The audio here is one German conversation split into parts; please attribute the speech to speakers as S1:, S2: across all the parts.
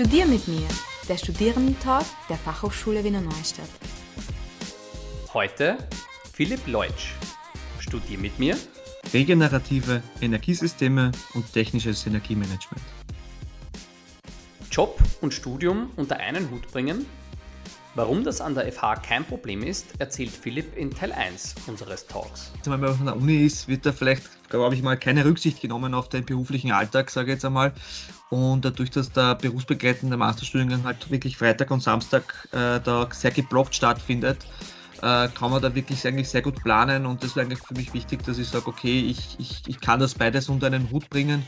S1: Studier mit mir, der Studierendentag der Fachhochschule Wiener Neustadt.
S2: Heute Philipp Leutsch. Studier mit mir
S3: regenerative Energiesysteme und technisches Energiemanagement.
S2: Job und Studium unter einen Hut bringen? Warum das an der FH kein Problem ist, erzählt Philipp in Teil 1 unseres Talks.
S3: Wenn man auf einer Uni ist, wird da vielleicht, glaube ich mal, keine Rücksicht genommen auf den beruflichen Alltag, sage ich jetzt einmal. Und dadurch, dass der berufsbegleitende Masterstudiengang halt wirklich Freitag und Samstag äh, da sehr geblockt stattfindet, äh, kann man da wirklich eigentlich sehr gut planen und das wäre eigentlich für mich wichtig, dass ich sage, okay, ich, ich, ich kann das beides unter einen Hut bringen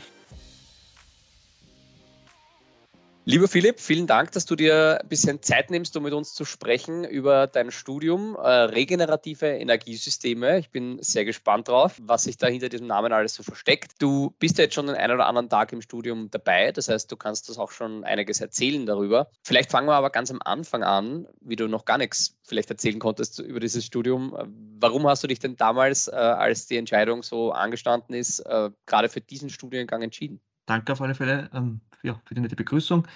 S2: Lieber Philipp, vielen Dank, dass du dir ein bisschen Zeit nimmst, um mit uns zu sprechen über dein Studium äh, regenerative Energiesysteme. Ich bin sehr gespannt drauf, was sich da hinter diesem Namen alles so versteckt. Du bist ja jetzt schon den einen oder anderen Tag im Studium dabei, das heißt, du kannst uns auch schon einiges erzählen darüber. Vielleicht fangen wir aber ganz am Anfang an, wie du noch gar nichts vielleicht erzählen konntest über dieses Studium. Warum hast du dich denn damals, äh, als die Entscheidung so angestanden ist, äh, gerade für diesen Studiengang entschieden?
S3: Danke auf alle Fälle ähm, ja, für die nette Begrüßung.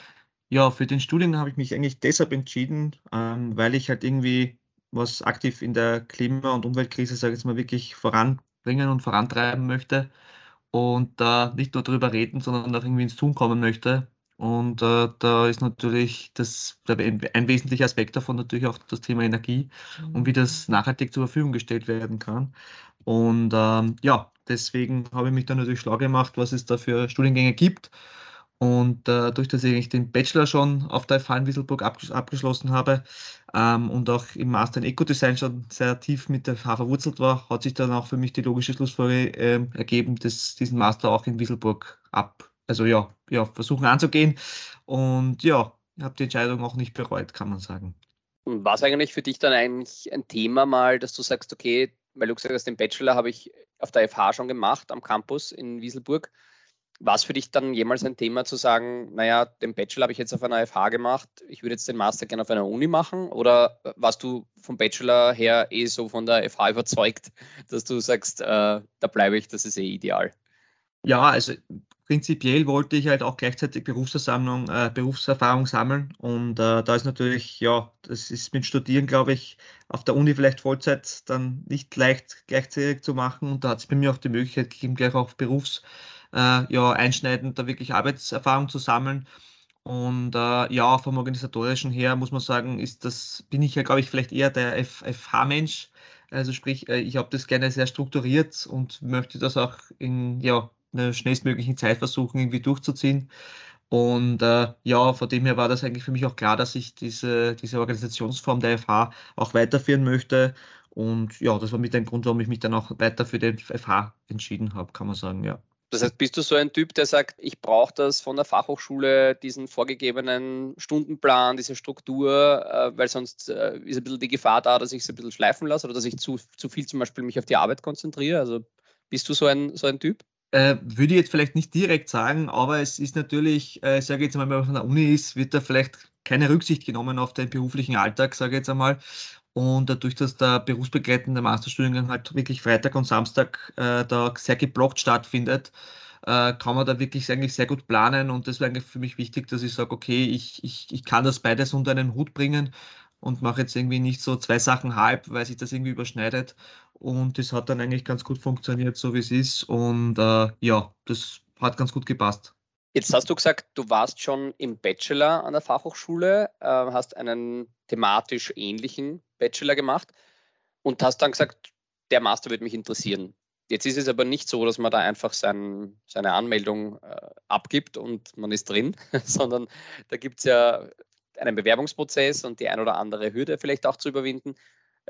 S3: Ja, für den Studiengang habe ich mich eigentlich deshalb entschieden, ähm, weil ich halt irgendwie was aktiv in der Klima- und Umweltkrise, sage ich jetzt mal, wirklich voranbringen und vorantreiben möchte und da äh, nicht nur darüber reden, sondern auch irgendwie ins Tun kommen möchte. Und äh, da ist natürlich das, ein wesentlicher Aspekt davon natürlich auch das Thema Energie und wie das nachhaltig zur Verfügung gestellt werden kann. Und ähm, ja, deswegen habe ich mich dann natürlich schlau gemacht, was es da für Studiengänge gibt. Und äh, durch dass ich den Bachelor schon auf der FH in Wieselburg abges abgeschlossen habe ähm, und auch im Master in Ecodesign schon sehr tief mit der FH verwurzelt war, hat sich dann auch für mich die logische Schlussfolgerung äh, ergeben, dass diesen Master auch in Wieselburg ab, also ja, ja, versuchen anzugehen. Und ja, ich habe die Entscheidung auch nicht bereut, kann man sagen.
S2: War es eigentlich für dich dann eigentlich ein Thema mal, dass du sagst, okay, weil du gesagt hast, den Bachelor habe ich auf der FH schon gemacht am Campus in Wieselburg. War es für dich dann jemals ein Thema zu sagen, naja, den Bachelor habe ich jetzt auf einer FH gemacht, ich würde jetzt den Master gerne auf einer Uni machen? Oder warst du vom Bachelor her eh so von der FH überzeugt, dass du sagst, äh, da bleibe ich, das ist eh ideal?
S3: Ja, also prinzipiell wollte ich halt auch gleichzeitig Berufsersammlung, äh, Berufserfahrung sammeln. Und äh, da ist natürlich, ja, das ist mit Studieren, glaube ich, auf der Uni vielleicht Vollzeit dann nicht leicht gleichzeitig zu machen. Und da hat es bei mir auch die Möglichkeit gegeben, gleich auch Berufs äh, ja, einschneidend da wirklich Arbeitserfahrung zu sammeln. Und äh, ja, vom organisatorischen her muss man sagen, ist das, bin ich ja, glaube ich, vielleicht eher der FH-Mensch. Also sprich, äh, ich habe das gerne sehr strukturiert und möchte das auch in ja, einer schnellstmöglichen Zeit versuchen, irgendwie durchzuziehen. Und äh, ja, von dem her war das eigentlich für mich auch klar, dass ich diese, diese Organisationsform der FH auch weiterführen möchte. Und ja, das war mit dem Grund, warum ich mich dann auch weiter für den FH entschieden habe, kann man sagen, ja.
S2: Das heißt, bist du so ein Typ, der sagt, ich brauche das von der Fachhochschule, diesen vorgegebenen Stundenplan, diese Struktur, äh, weil sonst äh, ist ein bisschen die Gefahr da, dass ich es ein bisschen schleifen lasse oder dass ich zu, zu viel zum Beispiel mich auf die Arbeit konzentriere? Also bist du so ein, so ein Typ?
S3: Äh, würde ich jetzt vielleicht nicht direkt sagen, aber es ist natürlich, äh, sage jetzt mal, wenn man von der Uni ist, wird da vielleicht keine Rücksicht genommen auf den beruflichen Alltag, sage ich jetzt einmal. Und dadurch, dass der berufsbegleitende Masterstudiengang halt wirklich Freitag und Samstag äh, da sehr geblockt stattfindet, äh, kann man da wirklich eigentlich sehr gut planen. Und das wäre eigentlich für mich wichtig, dass ich sage, okay, ich, ich, ich kann das beides unter einen Hut bringen und mache jetzt irgendwie nicht so zwei Sachen halb, weil sich das irgendwie überschneidet. Und das hat dann eigentlich ganz gut funktioniert, so wie es ist. Und äh, ja, das hat ganz gut gepasst.
S2: Jetzt hast du gesagt, du warst schon im Bachelor an der Fachhochschule, äh, hast einen thematisch ähnlichen Bachelor gemacht und hast dann gesagt, der Master würde mich interessieren. Jetzt ist es aber nicht so, dass man da einfach sein, seine Anmeldung äh, abgibt und man ist drin, sondern da gibt es ja einen Bewerbungsprozess und die ein oder andere Hürde vielleicht auch zu überwinden.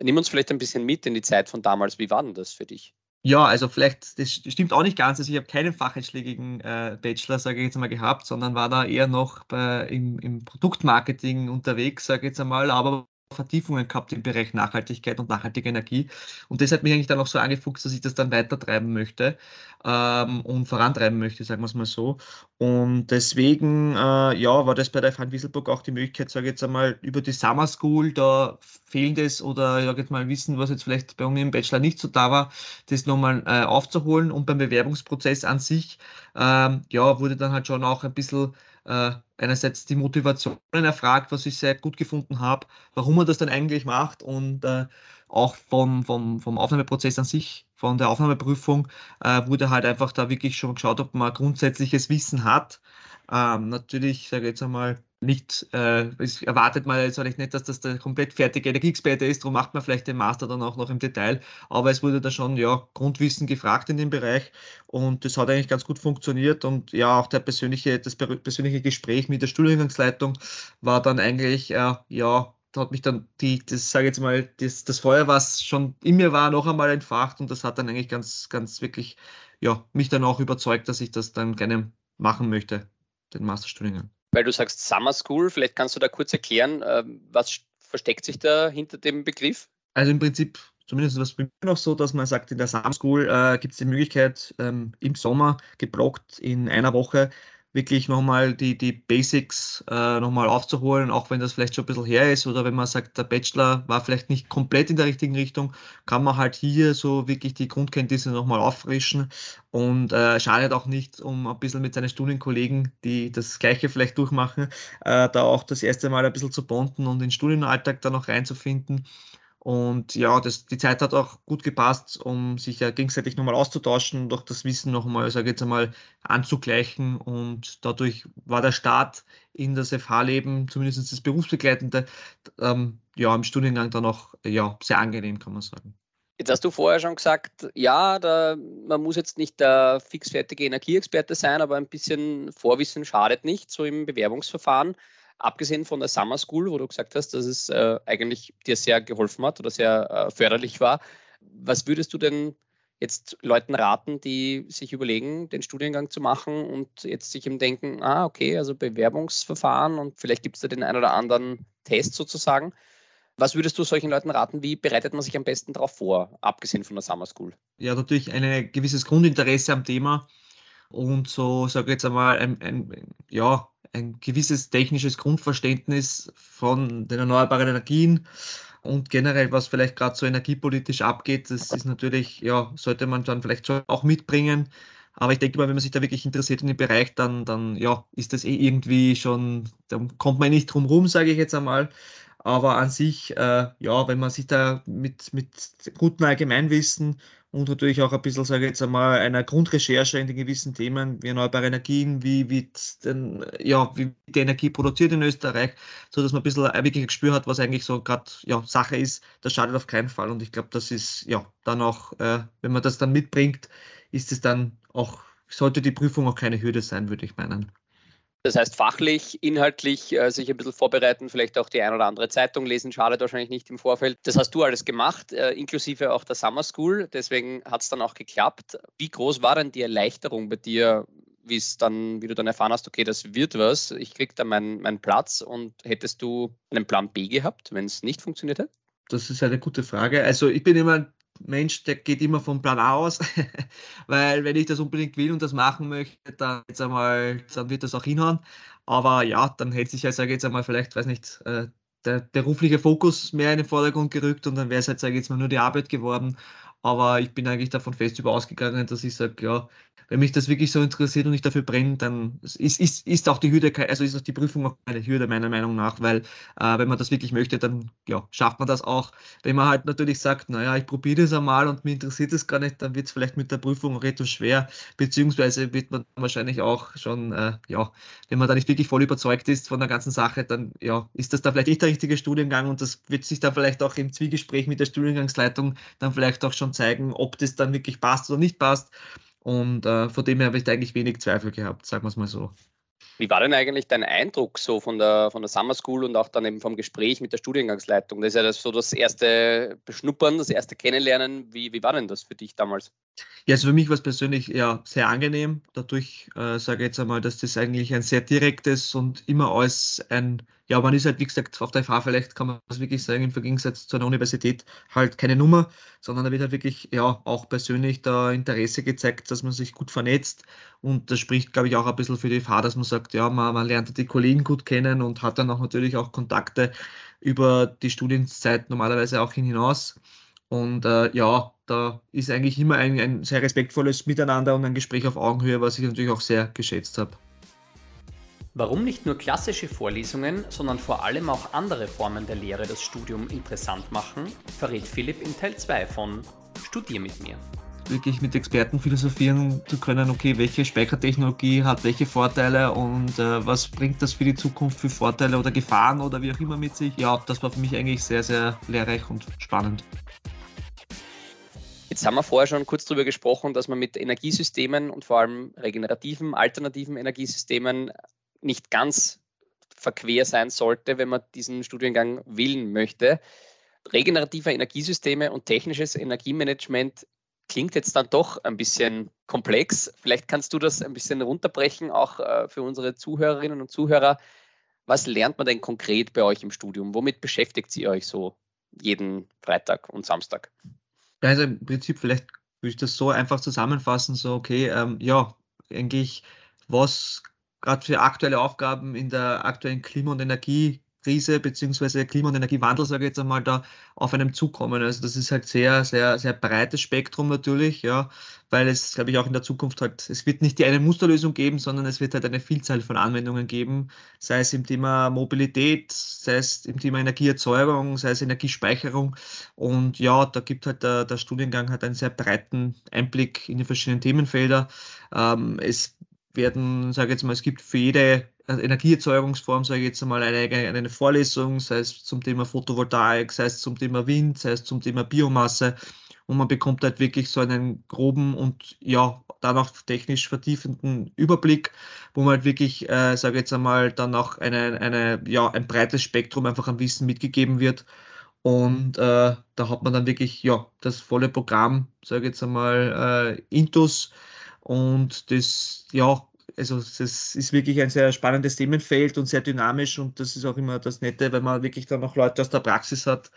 S2: Nimm uns vielleicht ein bisschen mit in die Zeit von damals. Wie war denn das für dich?
S3: Ja, also vielleicht, das stimmt auch nicht ganz. Also ich habe keinen facheinschlägigen äh, Bachelor, sage ich jetzt mal, gehabt, sondern war da eher noch bei, im, im Produktmarketing unterwegs, sage ich jetzt einmal, aber Vertiefungen gehabt im Bereich Nachhaltigkeit und nachhaltige Energie. Und das hat mich eigentlich dann auch so angefuchst, dass ich das dann weitertreiben möchte ähm, und vorantreiben möchte, sagen wir es mal so. Und deswegen, äh, ja, war das bei der FH Wieselburg auch die Möglichkeit, sage ich jetzt einmal, über die Summer School, da fehlendes oder, ja, jetzt mal Wissen, was jetzt vielleicht bei uns im Bachelor nicht so da war, das nochmal äh, aufzuholen. Und beim Bewerbungsprozess an sich, ähm, ja, wurde dann halt schon auch ein bisschen äh, einerseits die Motivation erfragt, was ich sehr gut gefunden habe, warum man das dann eigentlich macht und äh, auch vom, vom, vom Aufnahmeprozess an sich, von der Aufnahmeprüfung, äh, wurde halt einfach da wirklich schon geschaut, ob man grundsätzliches Wissen hat. Ähm, natürlich, sage ich jetzt einmal, nicht, äh, erwartet man jetzt eigentlich nicht, dass das der komplett fertige Energieexperte ist, darum macht man vielleicht den Master dann auch noch im Detail, aber es wurde da schon ja Grundwissen gefragt in dem Bereich und das hat eigentlich ganz gut funktioniert und ja, auch der persönliche, das persönliche Gespräch mit der Studiengangsleitung war dann eigentlich, äh, ja, hat mich dann die, das sage jetzt mal, das, das Feuer, was schon in mir war, noch einmal entfacht und das hat dann eigentlich ganz, ganz wirklich, ja, mich dann auch überzeugt, dass ich das dann gerne machen möchte, den Masterstudiengang
S2: weil du sagst Summer School, vielleicht kannst du da kurz erklären, ähm, was versteckt sich da hinter dem Begriff?
S3: Also im Prinzip, zumindest was bei mir noch so, dass man sagt, in der Summer School äh, gibt es die Möglichkeit, ähm, im Sommer geblockt in einer Woche wirklich nochmal die, die Basics äh, nochmal aufzuholen, auch wenn das vielleicht schon ein bisschen her ist oder wenn man sagt, der Bachelor war vielleicht nicht komplett in der richtigen Richtung, kann man halt hier so wirklich die Grundkenntnisse nochmal auffrischen und äh, schadet auch nicht, um ein bisschen mit seinen Studienkollegen, die das Gleiche vielleicht durchmachen, äh, da auch das erste Mal ein bisschen zu bonden und den Studienalltag da noch reinzufinden. Und ja, das, die Zeit hat auch gut gepasst, um sich ja gegenseitig nochmal auszutauschen und auch das Wissen nochmal, sage ich jetzt einmal, anzugleichen. Und dadurch war der Start in das FH-Leben, zumindest das berufsbegleitende, ähm, ja, im Studiengang dann auch ja, sehr angenehm, kann man sagen.
S2: Jetzt hast du vorher schon gesagt, ja, da, man muss jetzt nicht der fixfertige Energieexperte sein, aber ein bisschen Vorwissen schadet nicht, so im Bewerbungsverfahren abgesehen von der Summer School, wo du gesagt hast, dass es äh, eigentlich dir sehr geholfen hat oder sehr äh, förderlich war, was würdest du denn jetzt Leuten raten, die sich überlegen, den Studiengang zu machen und jetzt sich im Denken, ah, okay, also Bewerbungsverfahren und vielleicht gibt es da den einen oder anderen Test sozusagen. Was würdest du solchen Leuten raten? Wie bereitet man sich am besten darauf vor, abgesehen von der Summer School?
S3: Ja, natürlich ein gewisses Grundinteresse am Thema und so, sage ich jetzt einmal, ein, ein, ja, ein gewisses technisches Grundverständnis von den erneuerbaren Energien und generell, was vielleicht gerade so energiepolitisch abgeht, das ist natürlich, ja, sollte man dann vielleicht schon auch mitbringen. Aber ich denke mal, wenn man sich da wirklich interessiert in den Bereich, dann, dann ja, ist das eh irgendwie schon, da kommt man nicht drum rum, sage ich jetzt einmal. Aber an sich, äh, ja, wenn man sich da mit, mit gutem Allgemeinwissen und natürlich auch ein bisschen, sage ich jetzt einmal, einer Grundrecherche in den gewissen Themen, wie erneuerbare Energien, wie wird denn, ja, wie die Energie produziert in Österreich, so dass man ein bisschen ein Gespür hat, was eigentlich so gerade ja, Sache ist, das schadet auf keinen Fall. Und ich glaube, das ist ja dann auch, äh, wenn man das dann mitbringt, ist es dann auch, sollte die Prüfung auch keine Hürde sein, würde ich meinen.
S2: Das heißt, fachlich, inhaltlich äh, sich ein bisschen vorbereiten, vielleicht auch die ein oder andere Zeitung lesen, schadet wahrscheinlich nicht im Vorfeld. Das hast du alles gemacht, äh, inklusive auch der Summer School. Deswegen hat es dann auch geklappt. Wie groß war denn die Erleichterung bei dir, wie es dann, wie du dann erfahren hast, okay, das wird was, ich krieg da meinen, meinen Platz und hättest du einen Plan B gehabt, wenn es nicht funktioniert hätte?
S3: Das ist eine gute Frage. Also ich bin immer Mensch, der geht immer vom Plan A aus, weil wenn ich das unbedingt will und das machen möchte, dann, jetzt einmal, dann wird das auch hinhauen. Aber ja, dann hätte sich ja, sage ich jetzt einmal, vielleicht, weiß nicht, äh, der berufliche Fokus mehr in den Vordergrund gerückt und dann wäre es halt, sage ich jetzt mal, nur die Arbeit geworden. Aber ich bin eigentlich davon fest über ausgegangen, dass ich sage, ja, wenn mich das wirklich so interessiert und ich dafür brenne, dann ist, ist, ist auch die Hürde, also ist auch die Prüfung auch keine Hürde, meiner Meinung nach, weil äh, wenn man das wirklich möchte, dann ja, schafft man das auch. Wenn man halt natürlich sagt, naja, ich probiere das einmal und mir interessiert es gar nicht, dann wird es vielleicht mit der Prüfung etwas schwer, beziehungsweise wird man wahrscheinlich auch schon, äh, ja, wenn man da nicht wirklich voll überzeugt ist von der ganzen Sache, dann ja, ist das da vielleicht nicht der richtige Studiengang und das wird sich dann vielleicht auch im Zwiegespräch mit der Studiengangsleitung dann vielleicht auch schon zeigen, ob das dann wirklich passt oder nicht passt. Und äh, von dem her habe ich da eigentlich wenig Zweifel gehabt, sagen wir es mal so.
S2: Wie war denn eigentlich dein Eindruck so von der, von der Summer School und auch dann eben vom Gespräch mit der Studiengangsleitung? Das ist ja das, so das erste Beschnuppern, das erste Kennenlernen. Wie, wie war denn das für dich damals?
S3: Ja, also für mich war es persönlich ja sehr angenehm. Dadurch äh, sage ich jetzt einmal, dass das eigentlich ein sehr direktes und immer als ein, ja, man ist halt, wie gesagt, auf der FH vielleicht kann man das wirklich sagen, im Gegensatz zu einer Universität halt keine Nummer, sondern da wird halt wirklich ja auch persönlich da Interesse gezeigt, dass man sich gut vernetzt. Und das spricht, glaube ich, auch ein bisschen für die FH, dass man sagt, ja, man, man lernt die Kollegen gut kennen und hat dann auch natürlich auch Kontakte über die Studienzeit normalerweise auch hinaus. Und äh, ja, da ist eigentlich immer ein, ein sehr respektvolles Miteinander und ein Gespräch auf Augenhöhe, was ich natürlich auch sehr geschätzt habe.
S2: Warum nicht nur klassische Vorlesungen, sondern vor allem auch andere Formen der Lehre das Studium interessant machen, verrät Philipp in Teil 2 von Studier mit mir.
S3: Wirklich mit Experten philosophieren zu können, okay, welche Speichertechnologie hat welche Vorteile und äh, was bringt das für die Zukunft für Vorteile oder Gefahren oder wie auch immer mit sich. Ja, das war für mich eigentlich sehr, sehr lehrreich und spannend.
S2: Jetzt haben wir vorher schon kurz darüber gesprochen, dass man mit Energiesystemen und vor allem regenerativen, alternativen Energiesystemen nicht ganz verquer sein sollte, wenn man diesen Studiengang wählen möchte. Regenerative Energiesysteme und technisches Energiemanagement klingt jetzt dann doch ein bisschen komplex. Vielleicht kannst du das ein bisschen runterbrechen, auch äh, für unsere Zuhörerinnen und Zuhörer. Was lernt man denn konkret bei euch im Studium? Womit beschäftigt ihr euch so jeden Freitag und Samstag?
S3: Also im Prinzip vielleicht würde ich das so einfach zusammenfassen, so okay, ähm, ja, eigentlich, was gerade für aktuelle Aufgaben in der aktuellen Klima- und Energiekrise beziehungsweise Klima- und Energiewandel, sage ich jetzt einmal, da auf einem zukommen. Also das ist halt sehr, sehr, sehr breites Spektrum natürlich, ja, weil es, glaube ich, auch in der Zukunft halt, es wird nicht die eine Musterlösung geben, sondern es wird halt eine Vielzahl von Anwendungen geben, sei es im Thema Mobilität, sei es im Thema Energieerzeugung, sei es Energiespeicherung. Und ja, da gibt halt der, der Studiengang halt einen sehr breiten Einblick in die verschiedenen Themenfelder. Ähm, es werden, sage jetzt mal, es gibt für jede Energieerzeugungsform, sage ich jetzt einmal, eine, eine Vorlesung, sei es zum Thema Photovoltaik, sei es zum Thema Wind, sei es zum Thema Biomasse. Und man bekommt halt wirklich so einen groben und ja, dann auch technisch vertiefenden Überblick, wo man halt wirklich, äh, sage ich jetzt einmal, dann auch eine, eine, ja, ein breites Spektrum einfach an Wissen mitgegeben wird. Und äh, da hat man dann wirklich ja, das volle Programm, sage ich jetzt einmal, äh, Intus und das, ja, also das ist wirklich ein sehr spannendes Themenfeld und sehr dynamisch und das ist auch immer das Nette, wenn man wirklich dann auch Leute aus der Praxis hat,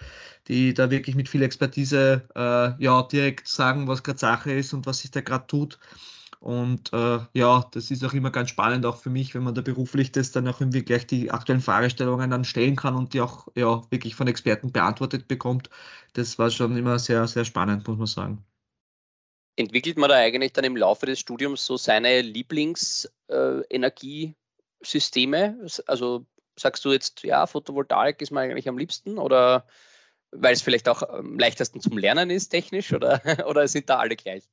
S3: die da wirklich mit viel Expertise äh, ja direkt sagen, was gerade Sache ist und was sich da gerade tut. Und äh, ja, das ist auch immer ganz spannend, auch für mich, wenn man da beruflich das dann auch irgendwie gleich die aktuellen Fragestellungen dann stellen kann und die auch ja wirklich von Experten beantwortet bekommt. Das war schon immer sehr, sehr spannend, muss man sagen
S2: entwickelt man da eigentlich dann im Laufe des Studiums so seine Lieblingsenergiesysteme? Äh, also sagst du jetzt, ja, Photovoltaik ist mir eigentlich am liebsten oder weil es vielleicht auch am leichtesten zum Lernen ist, technisch, oder, oder sind da alle gleich?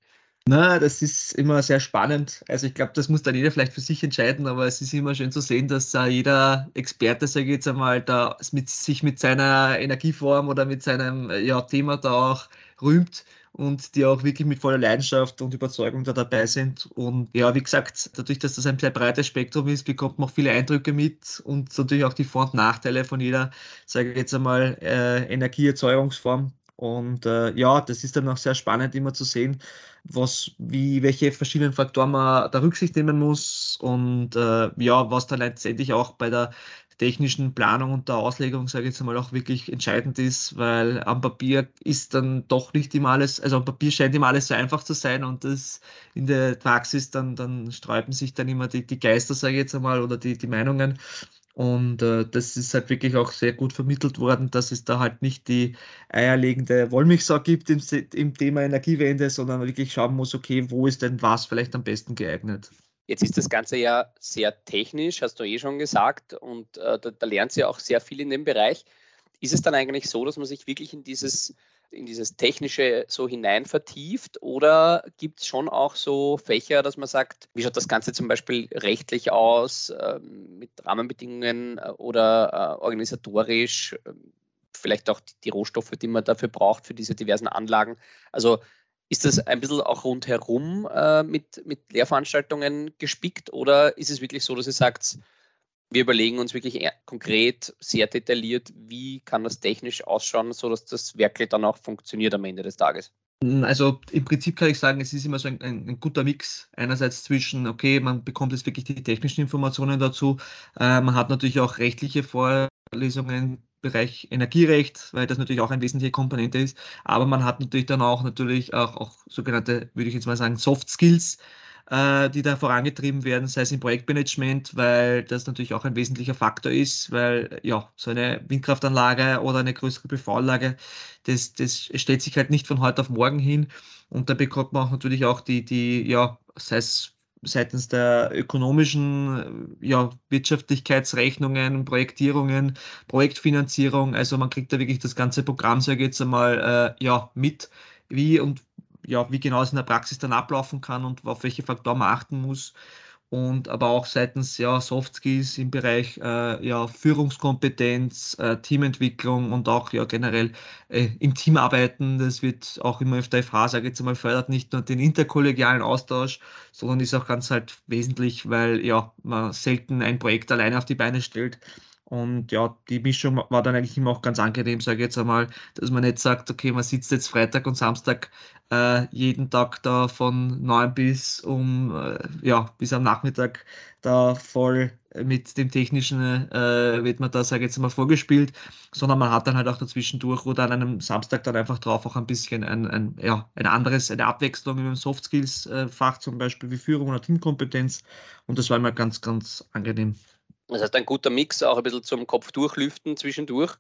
S3: Na, das ist immer sehr spannend. Also ich glaube, das muss dann jeder vielleicht für sich entscheiden, aber es ist immer schön zu sehen, dass uh, jeder Experte, sage ich jetzt einmal, da mit, sich mit seiner Energieform oder mit seinem ja, Thema da auch rühmt und die auch wirklich mit voller Leidenschaft und Überzeugung da dabei sind. Und ja, wie gesagt, dadurch, dass das ein sehr breites Spektrum ist, bekommt man auch viele Eindrücke mit und natürlich auch die Vor- und Nachteile von jeder, sage ich jetzt einmal, äh, Energieerzeugungsform. Und äh, ja, das ist dann auch sehr spannend, immer zu sehen, was, wie, welche verschiedenen Faktoren man da Rücksicht nehmen muss und äh, ja, was dann letztendlich auch bei der technischen Planung und der Auslegung, sage ich jetzt mal, auch wirklich entscheidend ist, weil am Papier ist dann doch nicht immer alles, also am Papier scheint immer alles so einfach zu sein und das in der Praxis, dann, dann sträuben sich dann immer die, die Geister, sage ich jetzt einmal, oder die, die Meinungen. Und äh, das ist halt wirklich auch sehr gut vermittelt worden, dass es da halt nicht die eierlegende Wollmilchsau gibt im, im Thema Energiewende, sondern wirklich schauen muss, okay, wo ist denn was vielleicht am besten geeignet.
S2: Jetzt ist das Ganze ja sehr technisch, hast du eh schon gesagt, und äh, da, da lernt sie auch sehr viel in dem Bereich. Ist es dann eigentlich so, dass man sich wirklich in dieses, in dieses Technische so hinein vertieft oder gibt es schon auch so Fächer, dass man sagt, wie schaut das Ganze zum Beispiel rechtlich aus, äh, mit Rahmenbedingungen äh, oder äh, organisatorisch, ähm, vielleicht auch die, die Rohstoffe, die man dafür braucht, für diese diversen Anlagen? Also ist das ein bisschen auch rundherum äh, mit, mit Lehrveranstaltungen gespickt oder ist es wirklich so, dass ihr sagt, wir überlegen uns wirklich konkret, sehr detailliert, wie kann das technisch ausschauen, sodass das wirklich dann auch funktioniert am Ende des Tages?
S3: Hm, also im Prinzip kann ich sagen, es ist immer so ein, ein, ein guter Mix. Einerseits zwischen, okay, man bekommt jetzt wirklich die technischen Informationen dazu, äh, man hat natürlich auch rechtliche Vorlesungen, Bereich Energierecht, weil das natürlich auch eine wesentliche Komponente ist. Aber man hat natürlich dann auch natürlich auch, auch sogenannte, würde ich jetzt mal sagen, Soft Skills, äh, die da vorangetrieben werden, sei es im Projektmanagement, weil das natürlich auch ein wesentlicher Faktor ist, weil ja, so eine Windkraftanlage oder eine größere PV-Anlage, das, das stellt sich halt nicht von heute auf morgen hin. Und da bekommt man auch natürlich auch die, die, ja, sei es seitens der ökonomischen ja, Wirtschaftlichkeitsrechnungen, Projektierungen, Projektfinanzierung. Also man kriegt da wirklich das ganze Programm, sage ich jetzt einmal, äh, ja, mit, wie und ja, wie genau es in der Praxis dann ablaufen kann und auf welche Faktoren man achten muss und aber auch seitens ja, Soft Skills im Bereich äh, ja, Führungskompetenz, äh, Teamentwicklung und auch ja, generell äh, im Team arbeiten. Das wird auch immer öfter FH, sage ich jetzt mal, fördert nicht nur den interkollegialen Austausch, sondern ist auch ganz halt wesentlich, weil ja, man selten ein Projekt alleine auf die Beine stellt. Und ja, die Mischung war dann eigentlich immer auch ganz angenehm, sage ich jetzt einmal, dass man nicht sagt, okay, man sitzt jetzt Freitag und Samstag äh, jeden Tag da von 9 bis um, äh, ja, bis am Nachmittag da voll mit dem Technischen äh, wird man da, sage ich jetzt mal, vorgespielt, sondern man hat dann halt auch dazwischendurch oder an einem Samstag dann einfach drauf auch ein bisschen ein, ein, ja, ein anderes, eine Abwechslung im Soft Skills äh, zum Beispiel wie Führung oder Teamkompetenz und das war immer ganz, ganz angenehm.
S2: Das heißt, ein guter Mix, auch ein bisschen zum Kopf durchlüften zwischendurch.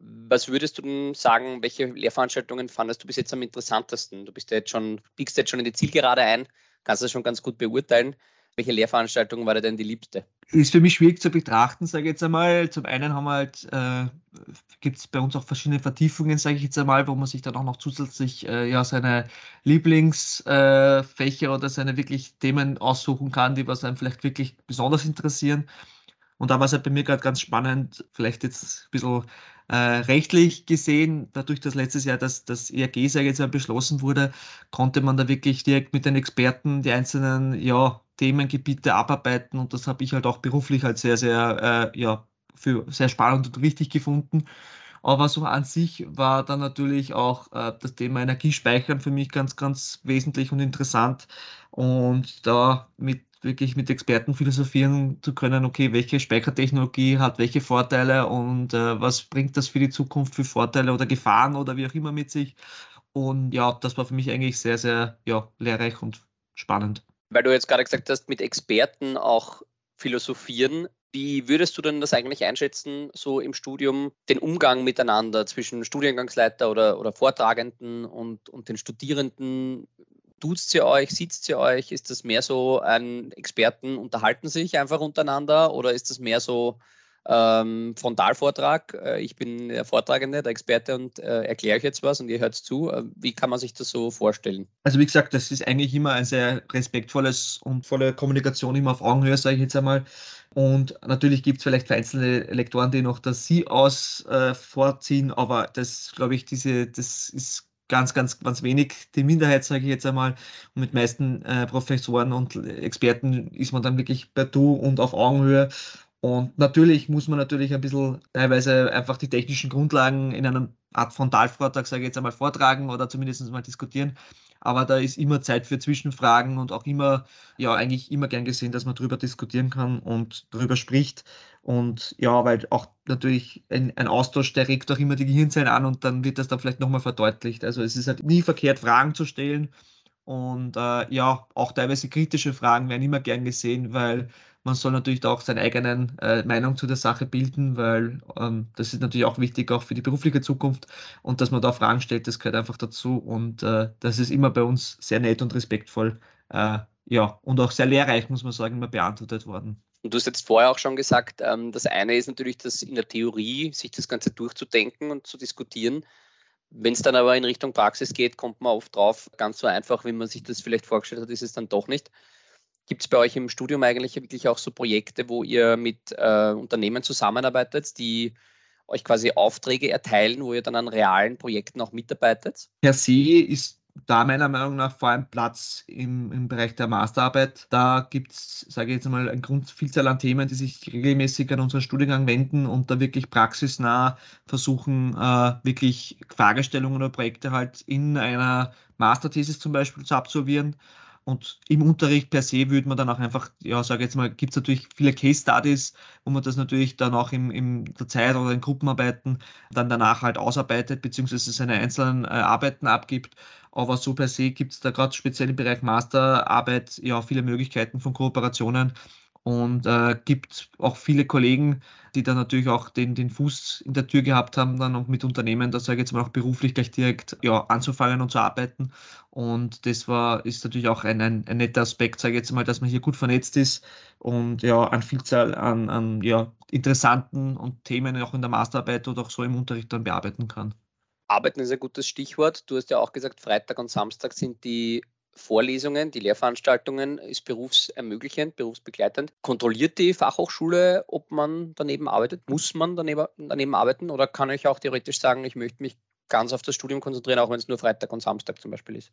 S2: Was würdest du denn sagen, welche Lehrveranstaltungen fandest du bis jetzt am interessantesten? Du bist ja jetzt schon, biegst jetzt schon in die Zielgerade ein, kannst das schon ganz gut beurteilen. Welche Lehrveranstaltung war denn die liebste?
S3: Ist für mich schwierig zu betrachten, sage ich jetzt einmal. Zum einen haben wir halt, äh, gibt es bei uns auch verschiedene Vertiefungen, sage ich jetzt einmal, wo man sich dann auch noch zusätzlich äh, ja, seine Lieblingsfächer äh, oder seine wirklich Themen aussuchen kann, die was einem vielleicht wirklich besonders interessieren. Und da war es halt bei mir gerade ganz spannend, vielleicht jetzt ein bisschen äh, rechtlich gesehen, dadurch, dass letztes Jahr das, das ERG, sage jetzt mal, beschlossen wurde, konnte man da wirklich direkt mit den Experten die einzelnen ja, Themengebiete abarbeiten. Und das habe ich halt auch beruflich halt sehr, sehr, äh, ja, für sehr spannend und wichtig gefunden. Aber so an sich war dann natürlich auch äh, das Thema Energiespeichern für mich ganz, ganz wesentlich und interessant. Und da mit wirklich mit Experten philosophieren zu können, okay, welche Speichertechnologie hat welche Vorteile und äh, was bringt das für die Zukunft für Vorteile oder Gefahren oder wie auch immer mit sich. Und ja, das war für mich eigentlich sehr, sehr ja, lehrreich und spannend.
S2: Weil du jetzt gerade gesagt hast, mit Experten auch philosophieren. Wie würdest du denn das eigentlich einschätzen, so im Studium, den Umgang miteinander zwischen Studiengangsleiter oder, oder Vortragenden und, und den Studierenden? Duzt ihr euch, sitzt ihr euch? Ist das mehr so ein Experten unterhalten sich einfach untereinander oder ist das mehr so ähm, Frontalvortrag? Äh, ich bin der Vortragende, der Experte und äh, erkläre euch jetzt was und ihr hört zu. Äh, wie kann man sich das so vorstellen?
S3: Also wie gesagt, das ist eigentlich immer ein sehr respektvolles und volle Kommunikation, immer auf Augenhöhe, sage ich jetzt einmal. Und natürlich gibt es vielleicht einzelne Lektoren, die noch das Sie aus äh, vorziehen, aber das, glaube ich, diese, das ist ganz, ganz, ganz wenig die Minderheit, sage ich jetzt einmal. Und mit meisten äh, Professoren und Experten ist man dann wirklich per Du und auf Augenhöhe. Und natürlich muss man natürlich ein bisschen teilweise einfach die technischen Grundlagen in einer Art Frontalvortrag, sage ich jetzt einmal, vortragen oder zumindest mal diskutieren. Aber da ist immer Zeit für Zwischenfragen und auch immer, ja, eigentlich immer gern gesehen, dass man darüber diskutieren kann und darüber spricht. Und ja, weil auch natürlich ein, ein, Austausch, der regt auch immer die Gehirnzellen an und dann wird das dann vielleicht nochmal verdeutlicht. Also es ist halt nie verkehrt, Fragen zu stellen. Und äh, ja, auch teilweise kritische Fragen werden immer gern gesehen, weil man soll natürlich auch seine eigenen äh, Meinung zu der Sache bilden, weil ähm, das ist natürlich auch wichtig, auch für die berufliche Zukunft. Und dass man da Fragen stellt, das gehört einfach dazu. Und äh, das ist immer bei uns sehr nett und respektvoll. Äh, ja, und auch sehr lehrreich, muss man sagen, immer beantwortet worden.
S2: Und du hast jetzt vorher auch schon gesagt, ähm, das eine ist natürlich, das in der Theorie, sich das Ganze durchzudenken und zu diskutieren. Wenn es dann aber in Richtung Praxis geht, kommt man oft drauf, ganz so einfach, wie man sich das vielleicht vorgestellt hat, ist es dann doch nicht. Gibt es bei euch im Studium eigentlich wirklich auch so Projekte, wo ihr mit äh, Unternehmen zusammenarbeitet, die euch quasi Aufträge erteilen, wo ihr dann an realen Projekten auch mitarbeitet?
S3: Per se ist da meiner Meinung nach vor allem Platz im, im Bereich der Masterarbeit. Da gibt es, sage ich jetzt mal, eine Grundvielzahl an Themen, die sich regelmäßig an unseren Studiengang wenden und da wirklich praxisnah versuchen, äh, wirklich Fragestellungen oder Projekte halt in einer Masterthesis zum Beispiel zu absolvieren. Und im Unterricht per se würde man dann auch einfach, ja, sage jetzt mal, gibt es natürlich viele Case Studies, wo man das natürlich dann auch im, in der Zeit oder in Gruppenarbeiten dann danach halt ausarbeitet, beziehungsweise seine einzelnen äh, Arbeiten abgibt. Aber so per se gibt es da gerade speziell im Bereich Masterarbeit ja viele Möglichkeiten von Kooperationen. Und äh, gibt auch viele Kollegen, die dann natürlich auch den, den Fuß in der Tür gehabt haben, dann auch mit Unternehmen, da sage ich jetzt mal auch beruflich gleich direkt ja, anzufangen und zu arbeiten. Und das war, ist natürlich auch ein, ein, ein netter Aspekt, sage ich jetzt mal, dass man hier gut vernetzt ist und ja, an Vielzahl an, an ja, interessanten und Themen auch in der Masterarbeit oder auch so im Unterricht dann bearbeiten kann.
S2: Arbeiten ist ein gutes Stichwort. Du hast ja auch gesagt, Freitag und Samstag sind die Vorlesungen, die Lehrveranstaltungen ist berufsermöglichend, berufsbegleitend. Kontrolliert die Fachhochschule, ob man daneben arbeitet? Muss man daneben, daneben arbeiten? Oder kann ich auch theoretisch sagen, ich möchte mich ganz auf das Studium konzentrieren, auch wenn es nur Freitag und Samstag zum Beispiel ist?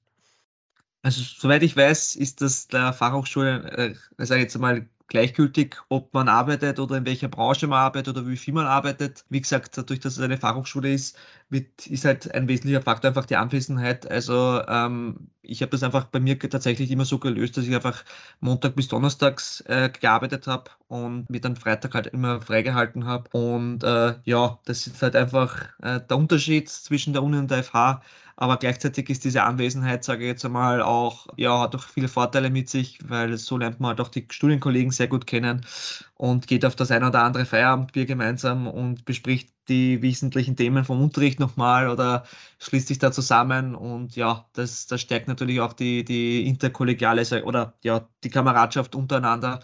S3: Also soweit ich weiß, ist das der Fachhochschule, äh, sage jetzt mal, gleichgültig, ob man arbeitet oder in welcher Branche man arbeitet oder wie viel man arbeitet. Wie gesagt, dadurch, dass es eine Fachhochschule ist, wird, ist halt ein wesentlicher Faktor einfach die Anwesenheit. Also ähm, ich habe das einfach bei mir tatsächlich immer so gelöst, dass ich einfach Montag bis Donnerstags äh, gearbeitet habe und mir dann Freitag halt immer freigehalten habe. Und äh, ja, das ist halt einfach äh, der Unterschied zwischen der Uni und der FH aber gleichzeitig ist diese Anwesenheit, sage ich jetzt einmal, auch, ja, hat auch viele Vorteile mit sich, weil so lernt man halt auch die Studienkollegen sehr gut kennen und geht auf das ein oder andere Feierabendbier gemeinsam und bespricht die wesentlichen Themen vom Unterricht nochmal oder schließt sich da zusammen. Und ja, das, das stärkt natürlich auch die, die interkollegiale oder ja, die Kameradschaft untereinander.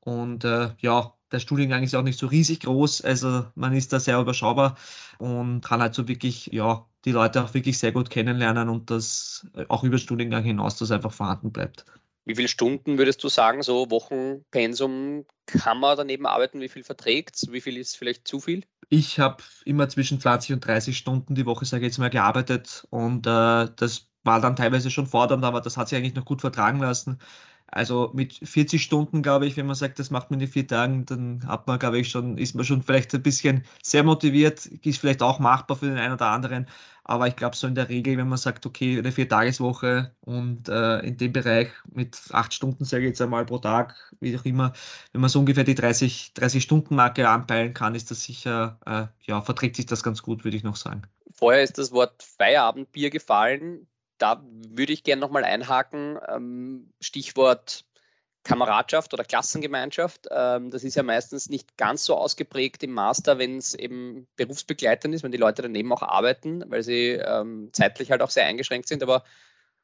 S3: Und äh, ja, der Studiengang ist ja auch nicht so riesig groß, also man ist da sehr überschaubar und kann halt so wirklich, ja, die Leute auch wirklich sehr gut kennenlernen und das auch über Studiengang hinaus das einfach vorhanden bleibt.
S2: Wie viele Stunden würdest du sagen, so Wochenpensum kann man daneben arbeiten? Wie viel verträgt Wie viel ist vielleicht zu viel?
S3: Ich habe immer zwischen 20 und 30 Stunden die Woche, sage ich jetzt mal, gearbeitet und äh, das war dann teilweise schon fordernd, aber das hat sich eigentlich noch gut vertragen lassen. Also mit 40 Stunden, glaube ich, wenn man sagt, das macht man in vier Tagen, dann hat man, glaube ich, schon, ist man schon vielleicht ein bisschen sehr motiviert, ist vielleicht auch machbar für den einen oder anderen. Aber ich glaube, so in der Regel, wenn man sagt, okay, eine Viertageswoche und äh, in dem Bereich mit acht Stunden, sage ich jetzt einmal pro Tag, wie auch immer, wenn man so ungefähr die 30, 30 Stunden Marke anpeilen kann, ist das sicher, äh, ja, verträgt sich das ganz gut, würde ich noch sagen.
S2: Vorher ist das Wort Feierabendbier gefallen da würde ich gerne nochmal einhaken. Ähm, Stichwort Kameradschaft oder Klassengemeinschaft. Ähm, das ist ja meistens nicht ganz so ausgeprägt im Master, wenn es eben berufsbegleitend ist, wenn die Leute daneben auch arbeiten, weil sie ähm, zeitlich halt auch sehr eingeschränkt sind. Aber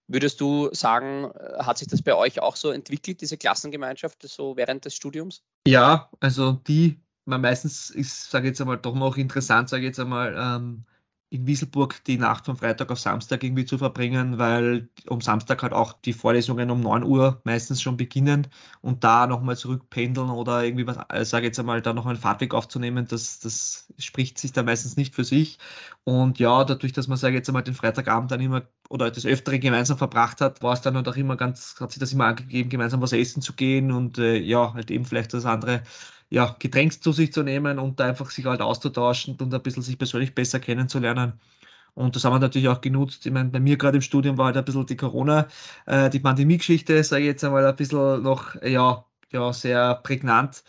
S2: würdest du sagen, äh, hat sich das bei euch auch so entwickelt, diese Klassengemeinschaft, so während des Studiums?
S3: Ja, also die, man meistens ist, sage ich jetzt einmal, doch noch interessant, sage ich jetzt einmal, ähm, in Wieselburg die Nacht von Freitag auf Samstag irgendwie zu verbringen, weil um Samstag halt auch die Vorlesungen um 9 Uhr meistens schon beginnen und da nochmal zurückpendeln oder irgendwie was, äh, sage jetzt einmal, da noch einen Fahrtweg aufzunehmen, das, das spricht sich da meistens nicht für sich. Und ja, dadurch, dass man, sage jetzt einmal, den Freitagabend dann immer oder das Öftere gemeinsam verbracht hat, war es dann halt auch immer ganz, hat sich das immer angegeben, gemeinsam was essen zu gehen und äh, ja, halt eben vielleicht das andere ja, Getränk zu sich zu nehmen und einfach sich halt auszutauschen und ein bisschen sich persönlich besser kennenzulernen. Und das haben wir natürlich auch genutzt. Ich meine, bei mir gerade im Studium war halt ein bisschen die Corona, äh, die Pandemie-Geschichte, sage ich jetzt einmal, ein bisschen noch, ja, ja, sehr prägnant.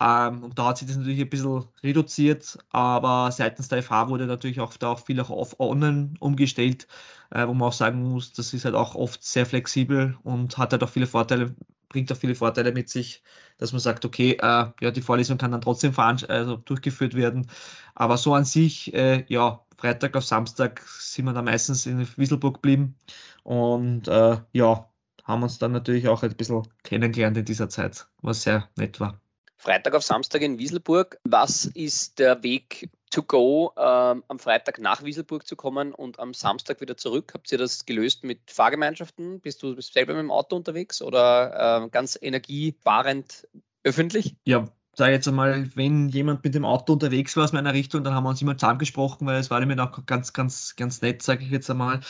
S3: Ähm, und da hat sich das natürlich ein bisschen reduziert, aber seitens der FH wurde natürlich auch da auch viel auch auf online umgestellt, äh, wo man auch sagen muss, das ist halt auch oft sehr flexibel und hat halt auch viele Vorteile, bringt auch viele Vorteile mit sich, dass man sagt, okay, äh, ja, die Vorlesung kann dann trotzdem also durchgeführt werden. Aber so an sich, äh, ja, Freitag auf Samstag sind wir da meistens in Wieselburg geblieben und äh, ja, haben uns dann natürlich auch ein bisschen kennengelernt in dieser Zeit, was sehr nett war.
S2: Freitag auf Samstag in Wieselburg. Was ist der Weg to go, ähm, am Freitag nach Wieselburg zu kommen und am Samstag wieder zurück? Habt ihr das gelöst mit Fahrgemeinschaften? Bist du selber mit dem Auto unterwegs oder äh, ganz energiesparend öffentlich?
S3: Ja, sage jetzt einmal, wenn jemand mit dem Auto unterwegs war aus meiner Richtung, dann haben wir uns immer zusammengesprochen, weil es war nämlich auch ganz, ganz, ganz nett, sage ich jetzt einmal.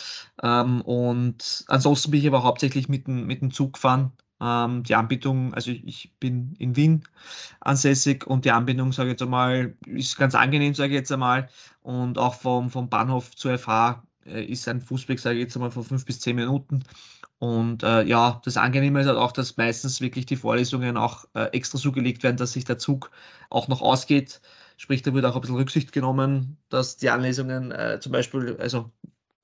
S3: Ähm, und ansonsten bin ich aber hauptsächlich mit dem, mit dem Zug gefahren. Ähm, die Anbindung, also ich bin in Wien ansässig und die Anbindung, sage ich jetzt einmal, ist ganz angenehm, sage ich jetzt einmal. Und auch vom, vom Bahnhof zur FH äh, ist ein Fußweg, sage ich jetzt einmal, von fünf bis zehn Minuten. Und äh, ja, das Angenehme ist halt auch, dass meistens wirklich die Vorlesungen auch äh, extra zugelegt werden, dass sich der Zug auch noch ausgeht. Sprich, da wird auch ein bisschen Rücksicht genommen, dass die Anlesungen äh, zum Beispiel, also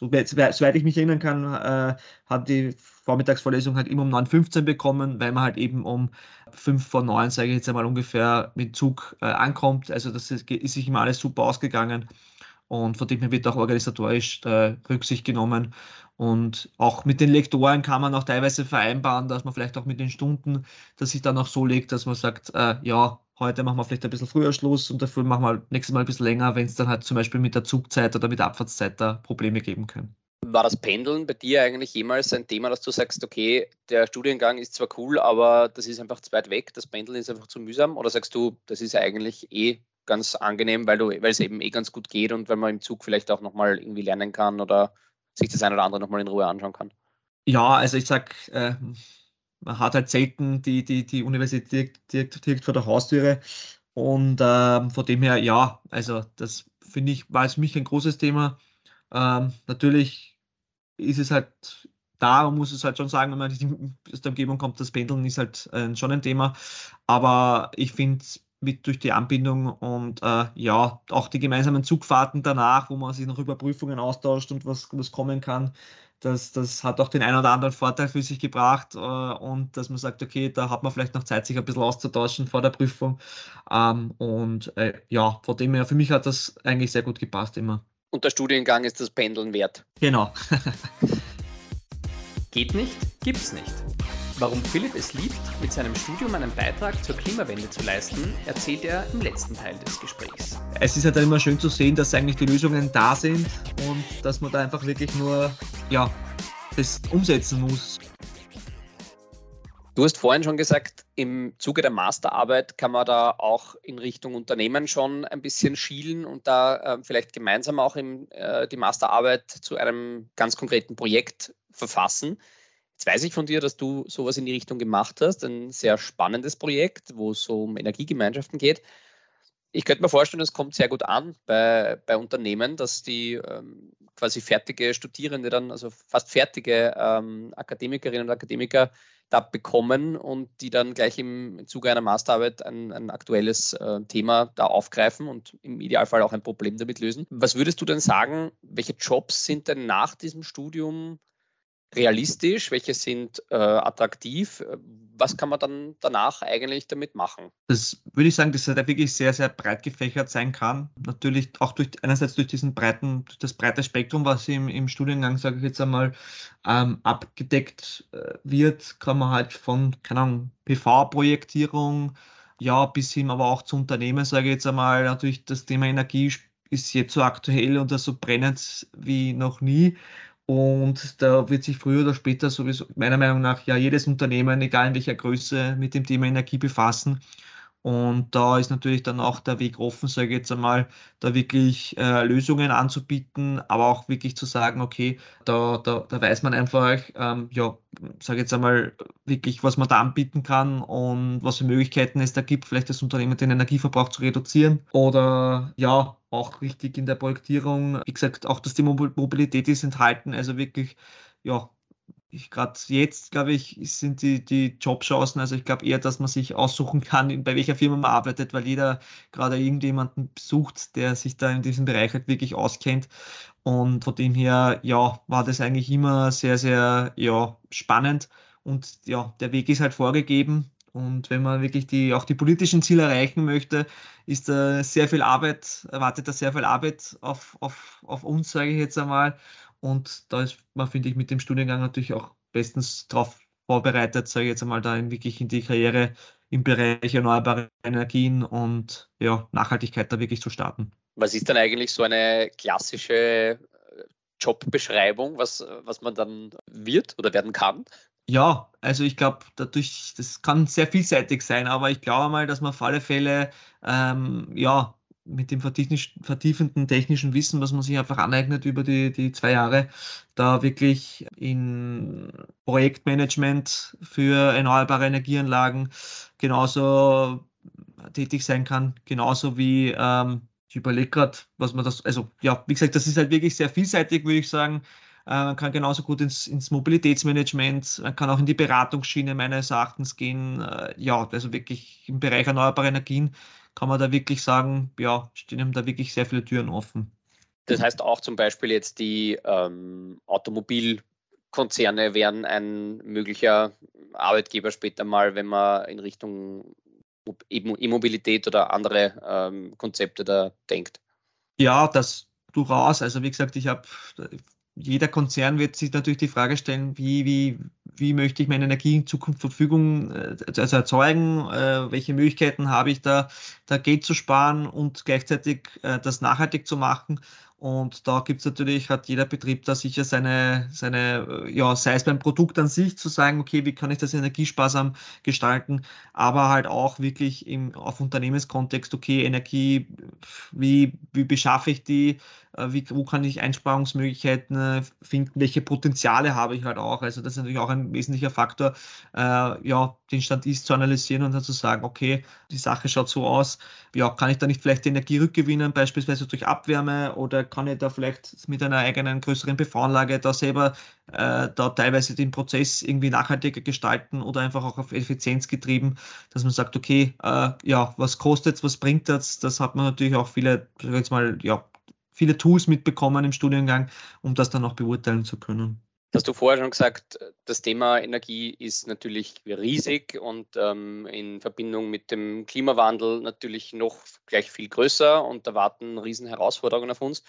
S3: soweit ich mich erinnern kann, äh, hat die Vormittagsvorlesung halt immer um 9.15 Uhr bekommen, weil man halt eben um 5 vor 9, sage ich jetzt einmal ungefähr, mit Zug äh, ankommt. Also das ist, ist sich immer alles super ausgegangen. Und von dem her wird auch organisatorisch äh, Rücksicht genommen. Und auch mit den Lektoren kann man auch teilweise vereinbaren, dass man vielleicht auch mit den Stunden, dass sich dann auch so legt, dass man sagt, ja, heute machen wir vielleicht ein bisschen früher Schluss und dafür machen wir nächstes Mal ein bisschen länger, wenn es dann halt zum Beispiel mit der Zugzeit oder mit der Abfahrtszeit da Probleme geben können.
S2: War das Pendeln bei dir eigentlich jemals ein Thema, dass du sagst, okay, der Studiengang ist zwar cool, aber das ist einfach zu weit weg, das Pendeln ist einfach zu mühsam? Oder sagst du, das ist eigentlich eh ganz angenehm, weil, du, weil es eben eh ganz gut geht und weil man im Zug vielleicht auch nochmal irgendwie lernen kann oder sich das ein oder andere nochmal in Ruhe anschauen kann?
S3: Ja, also ich sag, äh, man hat halt selten die, die, die Universität direkt, direkt vor der Haustüre. Und ähm, von dem her, ja, also das finde ich, war für mich ein großes Thema. Ähm, natürlich ist es halt da, man muss es halt schon sagen, wenn man aus der Umgebung kommt, das Pendeln ist halt äh, schon ein Thema. Aber ich finde, mit durch die Anbindung und äh, ja, auch die gemeinsamen Zugfahrten danach, wo man sich noch über Prüfungen austauscht und was, was kommen kann, das, das hat auch den einen oder anderen Vorteil für sich gebracht äh, und dass man sagt, okay, da hat man vielleicht noch Zeit, sich ein bisschen auszutauschen vor der Prüfung. Ähm, und äh, ja, von dem her, für mich hat das eigentlich sehr gut gepasst immer.
S2: Und der Studiengang ist das Pendeln wert.
S3: Genau.
S2: Geht nicht, gibt's nicht. Warum Philipp es liebt, mit seinem Studium einen Beitrag zur Klimawende zu leisten, erzählt er im letzten Teil des Gesprächs.
S3: Es ist halt immer schön zu sehen, dass eigentlich die Lösungen da sind und dass man da einfach wirklich nur ja, das umsetzen muss.
S2: Du hast vorhin schon gesagt, im Zuge der Masterarbeit kann man da auch in Richtung Unternehmen schon ein bisschen schielen und da äh, vielleicht gemeinsam auch im, äh, die Masterarbeit zu einem ganz konkreten Projekt verfassen. Jetzt weiß ich von dir, dass du sowas in die Richtung gemacht hast, ein sehr spannendes Projekt, wo es um Energiegemeinschaften geht. Ich könnte mir vorstellen, es kommt sehr gut an bei, bei Unternehmen, dass die ähm, quasi fertige Studierende dann, also fast fertige ähm, Akademikerinnen und Akademiker da bekommen und die dann gleich im Zuge einer Masterarbeit ein, ein aktuelles äh, Thema da aufgreifen und im Idealfall auch ein Problem damit lösen. Was würdest du denn sagen, welche Jobs sind denn nach diesem Studium realistisch, welche sind äh, attraktiv. Was kann man dann danach eigentlich damit machen?
S3: Das würde ich sagen, dass er da wirklich sehr, sehr breit gefächert sein kann. Natürlich auch durch einerseits durch diesen breiten, durch das breite Spektrum, was im, im Studiengang, sage ich jetzt einmal, ähm, abgedeckt äh, wird, kann man halt von, keine Ahnung, PV-Projektierung, ja, bis hin aber auch zu Unternehmen, sage ich jetzt einmal, natürlich das Thema Energie ist jetzt so aktuell und so brennend wie noch nie. Und da wird sich früher oder später sowieso, meiner Meinung nach, ja jedes Unternehmen, egal in welcher Größe, mit dem Thema Energie befassen. Und da ist natürlich dann auch der Weg offen, sage ich jetzt einmal, da wirklich äh, Lösungen anzubieten, aber auch wirklich zu sagen, okay, da, da, da weiß man einfach, ähm, ja, sage jetzt einmal wirklich, was man da anbieten kann und was für Möglichkeiten es da gibt, vielleicht das Unternehmen den Energieverbrauch zu reduzieren oder ja, auch richtig in der Projektierung. Wie gesagt, auch das Thema Mobilität ist enthalten, also wirklich, ja, ich gerade jetzt, glaube ich, sind die, die Jobchancen, also ich glaube eher, dass man sich aussuchen kann, bei welcher Firma man arbeitet, weil jeder gerade irgendjemanden sucht, der sich da in diesem Bereich halt wirklich auskennt. Und von dem her, ja, war das eigentlich immer sehr, sehr, ja, spannend. Und ja, der Weg ist halt vorgegeben. Und wenn man wirklich die, auch die politischen Ziele erreichen möchte, ist da sehr viel Arbeit, erwartet da sehr viel Arbeit auf, auf, auf uns, sage ich jetzt einmal. Und da ist man, finde ich, mit dem Studiengang natürlich auch bestens darauf vorbereitet, sage ich jetzt einmal, da wirklich in die Karriere im Bereich erneuerbare Energien und ja, Nachhaltigkeit da wirklich zu starten.
S2: Was ist dann eigentlich so eine klassische äh, Jobbeschreibung, was, was man dann wird oder werden kann?
S3: Ja, also ich glaube, dadurch, das kann sehr vielseitig sein, aber ich glaube mal, dass man auf alle Fälle ähm, ja, mit dem vertiefenden technischen Wissen, was man sich einfach aneignet über die, die zwei Jahre, da wirklich in Projektmanagement für erneuerbare Energieanlagen genauso tätig sein kann, genauso wie ähm, ich überlege gerade, was man das, also ja, wie gesagt, das ist halt wirklich sehr vielseitig, würde ich sagen. Äh, man kann genauso gut ins, ins, Mobilitätsmanagement, man kann auch in die Beratungsschiene meines Erachtens gehen. Äh, ja, also wirklich im Bereich erneuerbare Energien kann man da wirklich sagen, ja, stehen ihm da wirklich sehr viele Türen offen.
S2: Das heißt auch zum Beispiel jetzt die ähm, Automobilkonzerne wären ein möglicher Arbeitgeber später mal, wenn man in Richtung E-Mobilität oder andere ähm, Konzepte da denkt.
S3: Ja, das durchaus. Also wie gesagt, ich habe jeder Konzern wird sich natürlich die Frage stellen, wie, wie, wie möchte ich meine Energie in Zukunft zur Verfügung äh, also erzeugen, äh, welche Möglichkeiten habe ich da, da Geld zu sparen und gleichzeitig äh, das nachhaltig zu machen. Und da gibt es natürlich, hat jeder Betrieb da sicher seine, seine, ja, sei es beim Produkt an sich zu sagen, okay, wie kann ich das energiesparsam gestalten, aber halt auch wirklich im, auf Unternehmenskontext, okay, Energie, wie, wie beschaffe ich die, äh, wie, wo kann ich Einsparungsmöglichkeiten äh, finden, welche Potenziale habe ich halt auch. Also das ist natürlich auch ein wesentlicher Faktor, äh, ja, den Stand ist zu analysieren und dann zu sagen, okay, die Sache schaut so aus, ja, kann ich da nicht vielleicht Energie rückgewinnen, beispielsweise durch Abwärme oder kann ich da vielleicht mit einer eigenen größeren PV-Anlage da selber äh, da teilweise den Prozess irgendwie nachhaltiger gestalten oder einfach auch auf Effizienz getrieben, dass man sagt, okay, äh, ja, was kostet was bringt das? Das hat man natürlich auch viele, jetzt mal, ja, viele Tools mitbekommen im Studiengang, um das dann auch beurteilen zu können.
S2: Hast du vorher schon gesagt, das Thema Energie ist natürlich riesig und ähm, in Verbindung mit dem Klimawandel natürlich noch gleich viel größer und da warten Herausforderungen auf uns.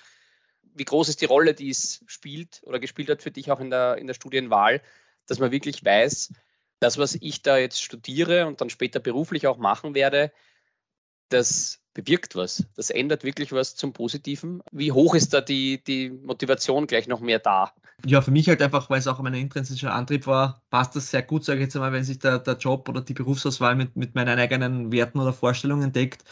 S2: Wie groß ist die Rolle, die es spielt oder gespielt hat für dich auch in der, in der Studienwahl, dass man wirklich weiß, das, was ich da jetzt studiere und dann später beruflich auch machen werde, das bewirkt was. Das ändert wirklich was zum Positiven. Wie hoch ist da die, die Motivation gleich noch mehr da?
S3: Ja, für mich halt einfach, weil es auch mein intrinsischer Antrieb war, passt das sehr gut, sage ich jetzt einmal, wenn sich der, der Job oder die Berufsauswahl mit, mit meinen eigenen Werten oder Vorstellungen deckt.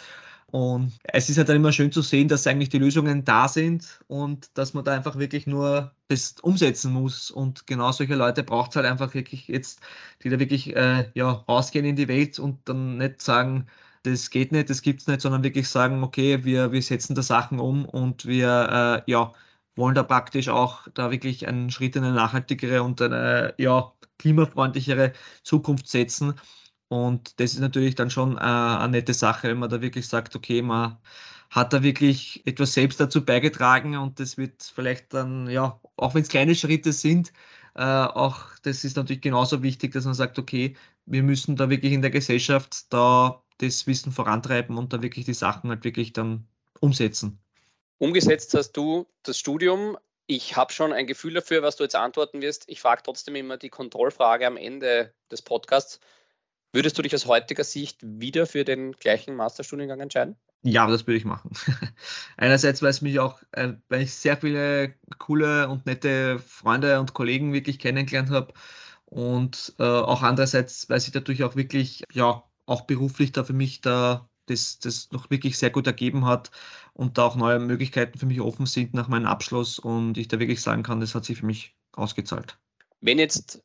S3: Und es ist halt dann immer schön zu sehen, dass eigentlich die Lösungen da sind und dass man da einfach wirklich nur das umsetzen muss. Und genau solche Leute braucht es halt einfach wirklich jetzt, die da wirklich äh, ja, rausgehen in die Welt und dann nicht sagen, das geht nicht, das gibt es nicht, sondern wirklich sagen, okay, wir, wir setzen da Sachen um und wir äh, ja, wollen da praktisch auch da wirklich einen Schritt in eine nachhaltigere und eine ja, klimafreundlichere Zukunft setzen. Und das ist natürlich dann schon äh, eine nette Sache, wenn man da wirklich sagt, okay, man hat da wirklich etwas selbst dazu beigetragen und das wird vielleicht dann, ja, auch wenn es kleine Schritte sind, äh, auch das ist natürlich genauso wichtig, dass man sagt, okay, wir müssen da wirklich in der Gesellschaft da das Wissen vorantreiben und da wirklich die Sachen halt wirklich dann umsetzen.
S2: Umgesetzt hast du das Studium. Ich habe schon ein Gefühl dafür, was du jetzt antworten wirst. Ich frage trotzdem immer die Kontrollfrage am Ende des Podcasts. Würdest du dich aus heutiger Sicht wieder für den gleichen Masterstudiengang entscheiden?
S3: Ja, das würde ich machen. Einerseits, weil es mich auch, äh, weil ich sehr viele coole und nette Freunde und Kollegen wirklich kennengelernt habe und äh, auch andererseits, weil sich dadurch auch wirklich ja auch beruflich da für mich da das, das noch wirklich sehr gut ergeben hat und da auch neue Möglichkeiten für mich offen sind nach meinem Abschluss und ich da wirklich sagen kann, das hat sich für mich ausgezahlt.
S2: Wenn jetzt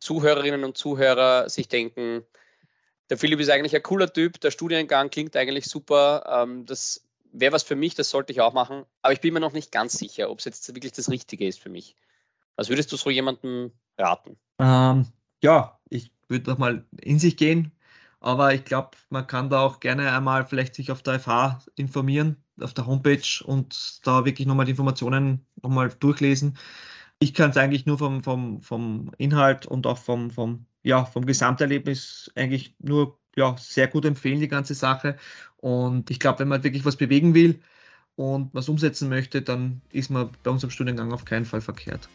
S2: Zuhörerinnen und Zuhörer sich denken, der Philipp ist eigentlich ein cooler Typ, der Studiengang klingt eigentlich super, ähm, das wäre was für mich, das sollte ich auch machen, aber ich bin mir noch nicht ganz sicher, ob es jetzt wirklich das Richtige ist für mich. Was würdest du so jemandem raten?
S3: Ähm, ja, ich würde noch mal in sich gehen, aber ich glaube, man kann da auch gerne einmal vielleicht sich auf der FH informieren, auf der Homepage und da wirklich nochmal die Informationen nochmal durchlesen. Ich kann es eigentlich nur vom, vom, vom Inhalt und auch vom, vom, ja, vom Gesamterlebnis eigentlich nur ja, sehr gut empfehlen, die ganze Sache. Und ich glaube, wenn man wirklich was bewegen will und was umsetzen möchte, dann ist man bei unserem Studiengang auf keinen Fall verkehrt.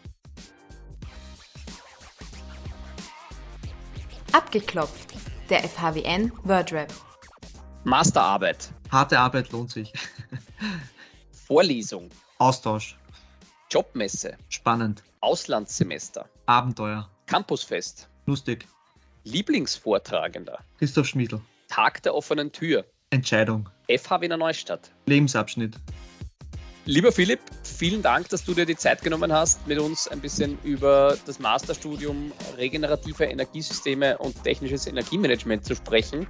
S1: Abgeklopft der FHWN WordRap.
S2: Masterarbeit.
S3: Harte Arbeit lohnt sich.
S2: Vorlesung.
S3: Austausch.
S2: Jobmesse.
S3: Spannend.
S2: Auslandssemester.
S3: Abenteuer.
S2: Campusfest.
S3: Lustig.
S2: Lieblingsvortragender.
S3: Christoph Schmiedl.
S2: Tag der offenen Tür.
S3: Entscheidung.
S2: FH Wiener Neustadt.
S3: Lebensabschnitt.
S2: Lieber Philipp, vielen Dank, dass du dir die Zeit genommen hast, mit uns ein bisschen über das Masterstudium regenerative Energiesysteme und technisches Energiemanagement zu sprechen.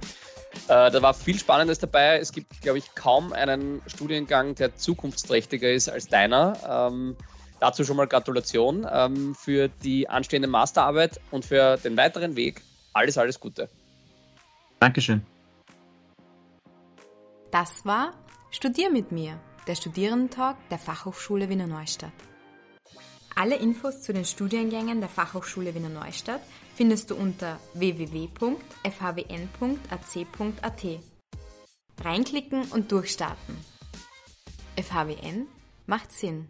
S2: Äh, da war viel Spannendes dabei. Es gibt, glaube ich, kaum einen Studiengang, der zukunftsträchtiger ist als deiner. Ähm, dazu schon mal Gratulation ähm, für die anstehende Masterarbeit und für den weiteren Weg. Alles, alles Gute.
S3: Dankeschön.
S1: Das war Studier mit mir der Studierendentag der Fachhochschule Wiener Neustadt. Alle Infos zu den Studiengängen der Fachhochschule Wiener Neustadt findest du unter www.fhwn.ac.at. Reinklicken und durchstarten. FHWN macht Sinn.